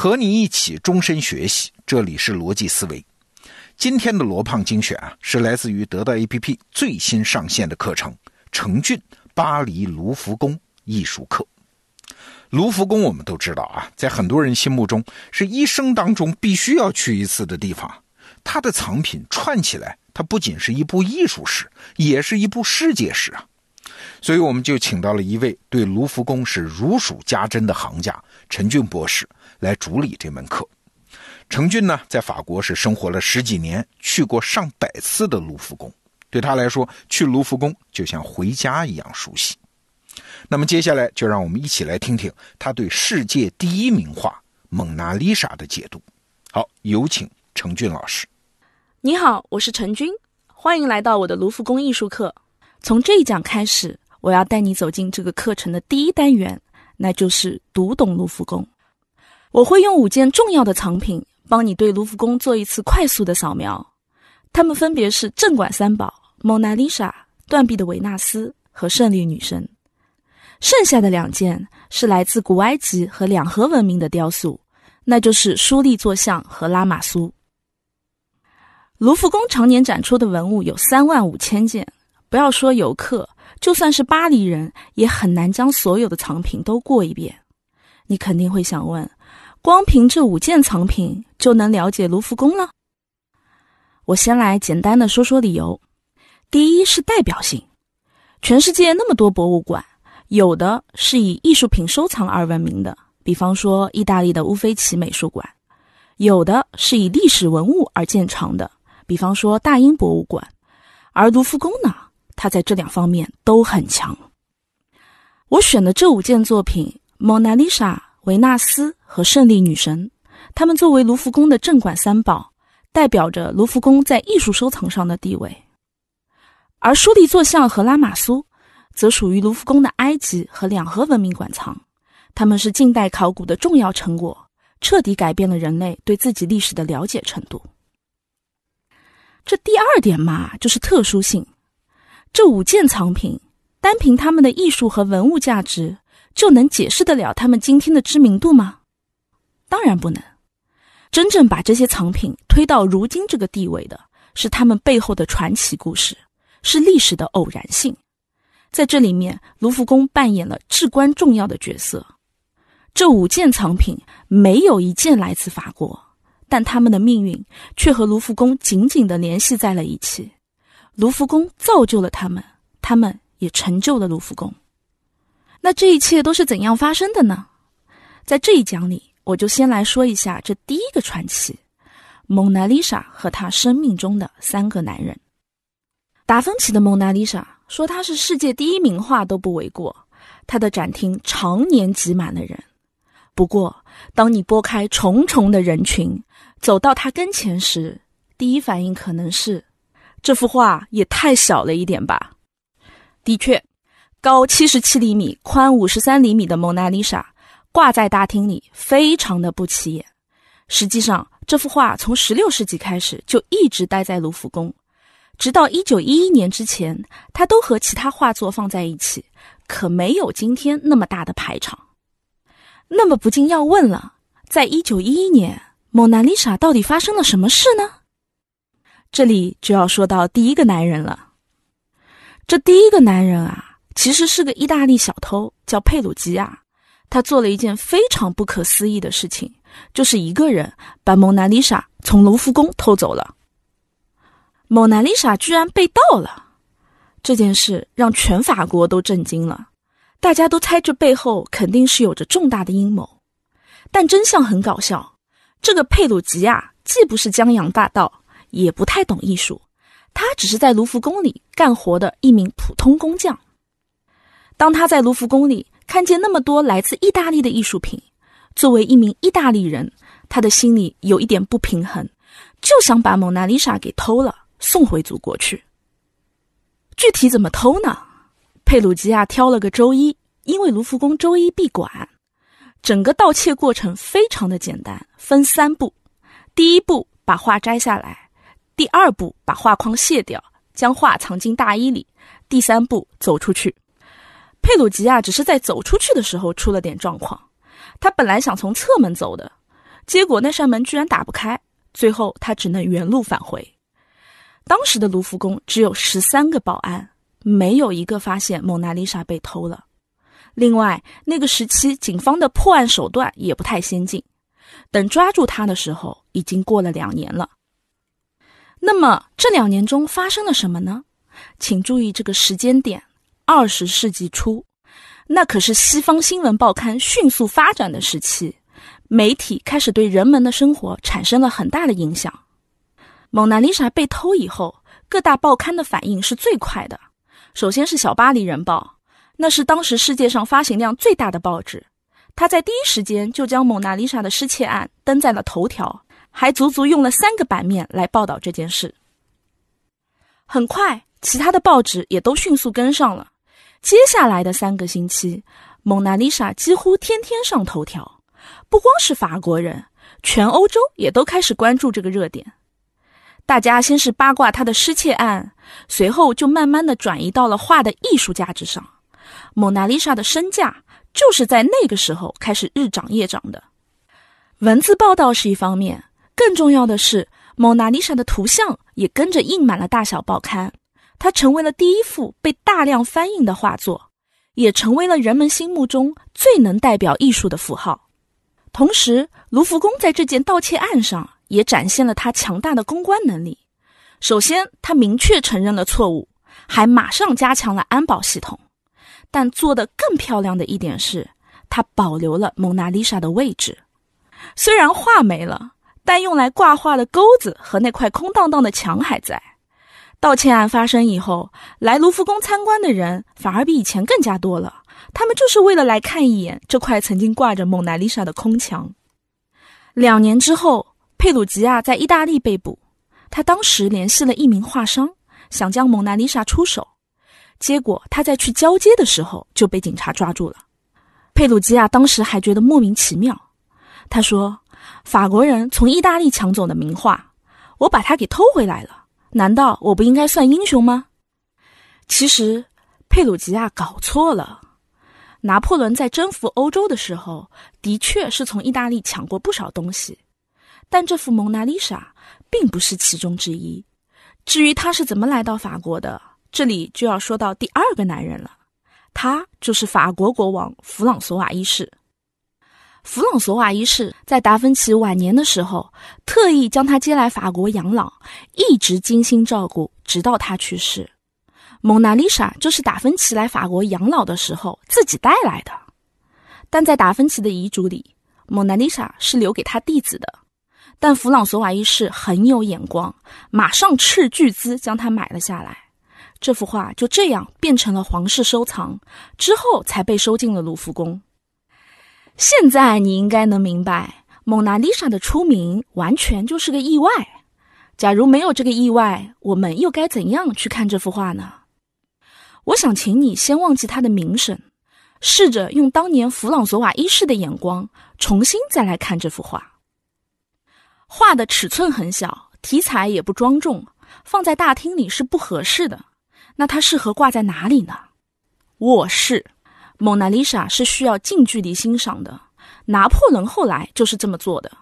和你一起终身学习，这里是逻辑思维。今天的罗胖精选啊，是来自于得到 APP 最新上线的课程《程俊巴黎卢浮宫艺术课》。卢浮宫我们都知道啊，在很多人心目中是一生当中必须要去一次的地方。它的藏品串起来，它不仅是一部艺术史，也是一部世界史啊。所以我们就请到了一位对卢浮宫是如数家珍的行家陈俊博士来主理这门课。陈俊呢，在法国是生活了十几年，去过上百次的卢浮宫，对他来说，去卢浮宫就像回家一样熟悉。那么接下来就让我们一起来听听他对世界第一名画《蒙娜丽莎》的解读。好，有请陈俊老师。你好，我是陈军，欢迎来到我的卢浮宫艺术课。从这一讲开始。我要带你走进这个课程的第一单元，那就是读懂卢浮宫。我会用五件重要的藏品，帮你对卢浮宫做一次快速的扫描。它们分别是镇馆三宝——蒙娜丽莎、断臂的维纳斯和胜利女神。剩下的两件是来自古埃及和两河文明的雕塑，那就是舒立坐像和拉玛苏。卢浮宫常年展出的文物有三万五千件，不要说游客。就算是巴黎人，也很难将所有的藏品都过一遍。你肯定会想问：光凭这五件藏品就能了解卢浮宫了？我先来简单的说说理由。第一是代表性，全世界那么多博物馆，有的是以艺术品收藏而闻名的，比方说意大利的乌菲齐美术馆；有的是以历史文物而见长的，比方说大英博物馆。而卢浮宫呢？它在这两方面都很强。我选的这五件作品《蒙娜丽莎》《维纳斯》和《胜利女神》，它们作为卢浮宫的镇馆三宝，代表着卢浮宫在艺术收藏上的地位。而舒立坐像和拉玛苏，则属于卢浮宫的埃及和两河文明馆藏，它们是近代考古的重要成果，彻底改变了人类对自己历史的了解程度。这第二点嘛，就是特殊性。这五件藏品，单凭他们的艺术和文物价值，就能解释得了他们今天的知名度吗？当然不能。真正把这些藏品推到如今这个地位的，是他们背后的传奇故事，是历史的偶然性。在这里面，卢浮宫扮演了至关重要的角色。这五件藏品没有一件来自法国，但他们的命运却和卢浮宫紧紧地联系在了一起。卢浮宫造就了他们，他们也成就了卢浮宫。那这一切都是怎样发生的呢？在这一讲里，我就先来说一下这第一个传奇——蒙娜丽莎和她生命中的三个男人。达芬奇的蒙娜丽莎说她是世界第一名画都不为过，她的展厅常年挤满了人。不过，当你拨开重重的人群，走到他跟前时，第一反应可能是。这幅画也太小了一点吧？的确，高七十七厘米、宽五十三厘米的蒙娜丽莎挂在大厅里，非常的不起眼。实际上，这幅画从十六世纪开始就一直待在卢浮宫，直到一九一一年之前，它都和其他画作放在一起，可没有今天那么大的排场。那么，不禁要问了：在一九一一年，蒙娜丽莎到底发生了什么事呢？这里就要说到第一个男人了。这第一个男人啊，其实是个意大利小偷，叫佩鲁吉亚。他做了一件非常不可思议的事情，就是一个人把蒙娜丽莎从卢浮宫偷走了。蒙娜丽莎居然被盗了，这件事让全法国都震惊了。大家都猜这背后肯定是有着重大的阴谋，但真相很搞笑。这个佩鲁吉亚既不是江洋大盗。也不太懂艺术，他只是在卢浮宫里干活的一名普通工匠。当他在卢浮宫里看见那么多来自意大利的艺术品，作为一名意大利人，他的心里有一点不平衡，就想把蒙娜丽莎给偷了，送回祖国去。具体怎么偷呢？佩鲁吉亚挑了个周一，因为卢浮宫周一闭馆。整个盗窃过程非常的简单，分三步。第一步，把画摘下来。第二步，把画框卸掉，将画藏进大衣里。第三步，走出去。佩鲁吉亚只是在走出去的时候出了点状况。他本来想从侧门走的，结果那扇门居然打不开，最后他只能原路返回。当时的卢浮宫只有十三个保安，没有一个发现蒙娜丽莎被偷了。另外，那个时期警方的破案手段也不太先进，等抓住他的时候，已经过了两年了。那么这两年中发生了什么呢？请注意这个时间点：二十世纪初，那可是西方新闻报刊迅速发展的时期，媒体开始对人们的生活产生了很大的影响。蒙娜丽莎被偷以后，各大报刊的反应是最快的。首先是《小巴黎人报》。那是当时世界上发行量最大的报纸，他在第一时间就将蒙娜丽莎的失窃案登在了头条，还足足用了三个版面来报道这件事。很快，其他的报纸也都迅速跟上了。接下来的三个星期，蒙娜丽莎几乎天天上头条，不光是法国人，全欧洲也都开始关注这个热点。大家先是八卦她的失窃案，随后就慢慢的转移到了画的艺术价值上。蒙娜丽莎的身价就是在那个时候开始日涨夜涨的。文字报道是一方面，更重要的是，蒙娜丽莎的图像也跟着印满了大小报刊，它成为了第一幅被大量翻印的画作，也成为了人们心目中最能代表艺术的符号。同时，卢浮宫在这件盗窃案上也展现了他强大的公关能力。首先，他明确承认了错误，还马上加强了安保系统。但做得更漂亮的一点是，他保留了蒙娜丽莎的位置。虽然画没了，但用来挂画的钩子和那块空荡荡的墙还在。盗窃案发生以后，来卢浮宫参观的人反而比以前更加多了。他们就是为了来看一眼这块曾经挂着蒙娜丽莎的空墙。两年之后，佩鲁吉亚在意大利被捕，他当时联系了一名画商，想将蒙娜丽莎出手。结果他在去交接的时候就被警察抓住了。佩鲁吉亚当时还觉得莫名其妙，他说：“法国人从意大利抢走的名画，我把它给偷回来了，难道我不应该算英雄吗？”其实佩鲁吉亚搞错了。拿破仑在征服欧洲的时候，的确是从意大利抢过不少东西，但这幅蒙娜丽莎并不是其中之一。至于他是怎么来到法国的？这里就要说到第二个男人了，他就是法国国王弗朗索瓦一世。弗朗索瓦一世在达芬奇晚年的时候，特意将他接来法国养老，一直精心照顾，直到他去世。蒙娜丽莎就是达芬奇来法国养老的时候自己带来的，但在达芬奇的遗嘱里，蒙娜丽莎是留给他弟子的。但弗朗索瓦一世很有眼光，马上斥巨资将它买了下来。这幅画就这样变成了皇室收藏，之后才被收进了卢浮宫。现在你应该能明白，蒙娜丽莎的出名完全就是个意外。假如没有这个意外，我们又该怎样去看这幅画呢？我想请你先忘记它的名声，试着用当年弗朗索瓦一世的眼光，重新再来看这幅画。画的尺寸很小，题材也不庄重，放在大厅里是不合适的。那它适合挂在哪里呢？卧室。蒙娜丽莎是需要近距离欣赏的。拿破仑后来就是这么做的。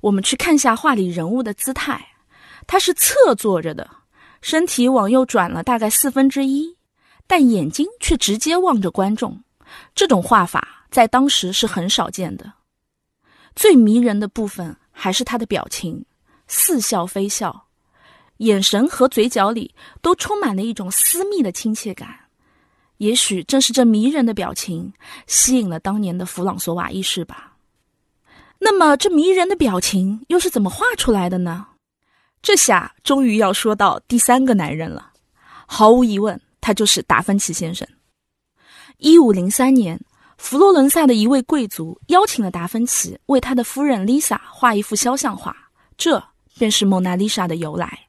我们去看下画里人物的姿态，他是侧坐着的，身体往右转了大概四分之一，但眼睛却直接望着观众。这种画法在当时是很少见的。最迷人的部分还是他的表情，似笑非笑。眼神和嘴角里都充满了一种私密的亲切感，也许正是这迷人的表情吸引了当年的弗朗索瓦一世吧。那么，这迷人的表情又是怎么画出来的呢？这下终于要说到第三个男人了，毫无疑问，他就是达芬奇先生。一五零三年，佛罗伦萨的一位贵族邀请了达芬奇为他的夫人丽莎画一幅肖像画，这便是蒙娜丽莎的由来。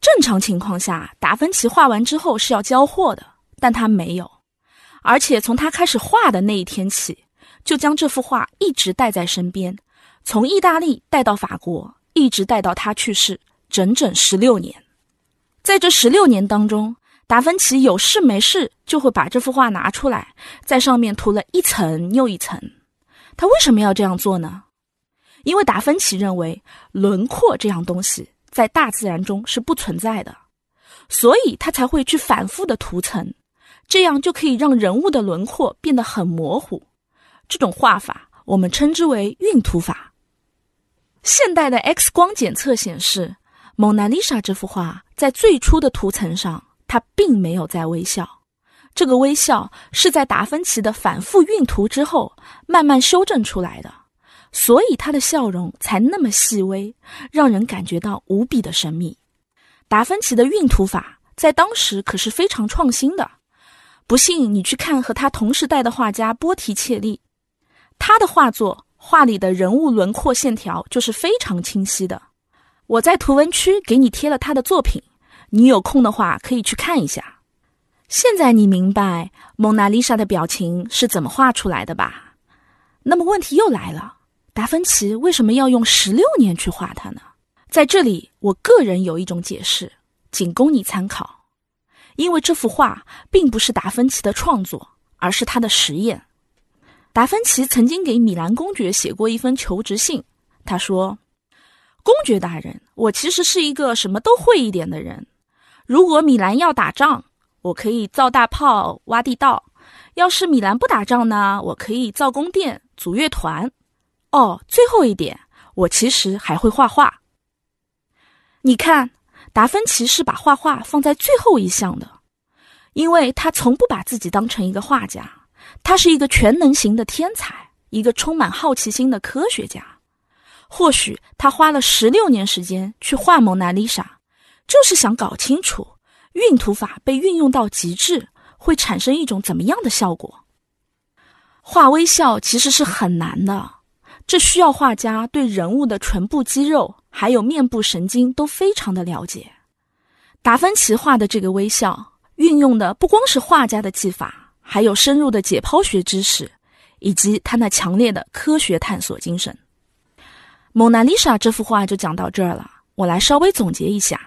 正常情况下，达芬奇画完之后是要交货的，但他没有，而且从他开始画的那一天起，就将这幅画一直带在身边，从意大利带到法国，一直带到他去世，整整十六年。在这十六年当中，达芬奇有事没事就会把这幅画拿出来，在上面涂了一层又一层。他为什么要这样做呢？因为达芬奇认为轮廓这样东西在大自然中是不存在的，所以他才会去反复的涂层，这样就可以让人物的轮廓变得很模糊。这种画法我们称之为晕涂法。现代的 X 光检测显示，《蒙娜丽莎》这幅画在最初的涂层上，它并没有在微笑。这个微笑是在达芬奇的反复晕涂之后慢慢修正出来的，所以他的笑容才那么细微，让人感觉到无比的神秘。达芬奇的晕涂法在当时可是非常创新的，不信你去看和他同时代的画家波提切利，他的画作画里的人物轮廓线条就是非常清晰的。我在图文区给你贴了他的作品，你有空的话可以去看一下。现在你明白蒙娜丽莎的表情是怎么画出来的吧？那么问题又来了，达芬奇为什么要用十六年去画它呢？在这里，我个人有一种解释，仅供你参考。因为这幅画并不是达芬奇的创作，而是他的实验。达芬奇曾经给米兰公爵写过一封求职信，他说：“公爵大人，我其实是一个什么都会一点的人。如果米兰要打仗，我可以造大炮、挖地道。要是米兰不打仗呢？我可以造宫殿、组乐团。哦，最后一点，我其实还会画画。你看，达芬奇是把画画放在最后一项的，因为他从不把自己当成一个画家，他是一个全能型的天才，一个充满好奇心的科学家。或许他花了十六年时间去画蒙娜丽莎，就是想搞清楚。晕涂法被运用到极致，会产生一种怎么样的效果？画微笑其实是很难的，这需要画家对人物的唇部肌肉还有面部神经都非常的了解。达芬奇画的这个微笑，运用的不光是画家的技法，还有深入的解剖学知识，以及他那强烈的科学探索精神。蒙娜丽莎这幅画就讲到这儿了，我来稍微总结一下。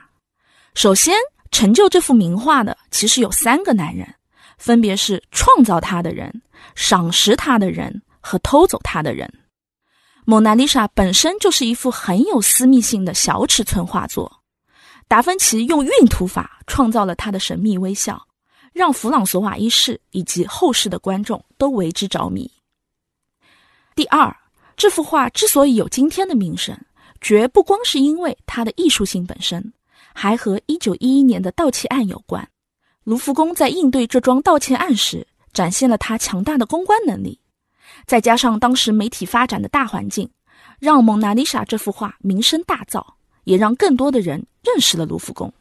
首先。成就这幅名画的其实有三个男人，分别是创造它的人、赏识它的人和偷走它的人。蒙娜丽莎本身就是一幅很有私密性的小尺寸画作，达芬奇用晕涂法创造了他的神秘微笑，让弗朗索瓦一世以及后世的观众都为之着迷。第二，这幅画之所以有今天的名声，绝不光是因为它的艺术性本身。还和一九一一年的盗窃案有关。卢浮宫在应对这桩盗窃案时，展现了他强大的公关能力，再加上当时媒体发展的大环境，让《蒙娜丽莎》这幅画名声大噪，也让更多的人认识了卢浮宫。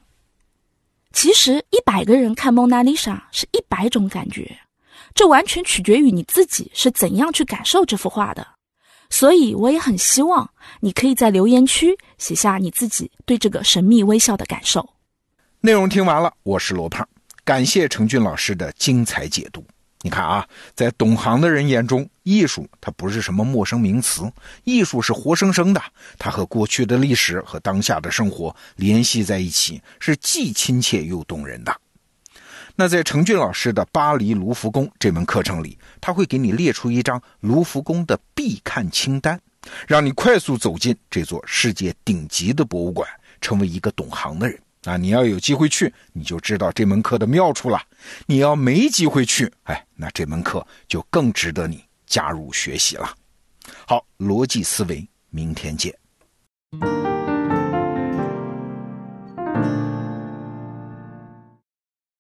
其实，一百个人看《蒙娜丽莎》是一百种感觉，这完全取决于你自己是怎样去感受这幅画的。所以，我也很希望你可以在留言区写下你自己对这个神秘微笑的感受。内容听完了，我是罗胖，感谢程俊老师的精彩解读。你看啊，在懂行的人眼中，艺术它不是什么陌生名词，艺术是活生生的，它和过去的历史和当下的生活联系在一起，是既亲切又动人的。那在程俊老师的巴黎卢浮宫这门课程里，他会给你列出一张卢浮宫的必看清单，让你快速走进这座世界顶级的博物馆，成为一个懂行的人。啊，你要有机会去，你就知道这门课的妙处了；你要没机会去，哎，那这门课就更值得你加入学习了。好，逻辑思维，明天见。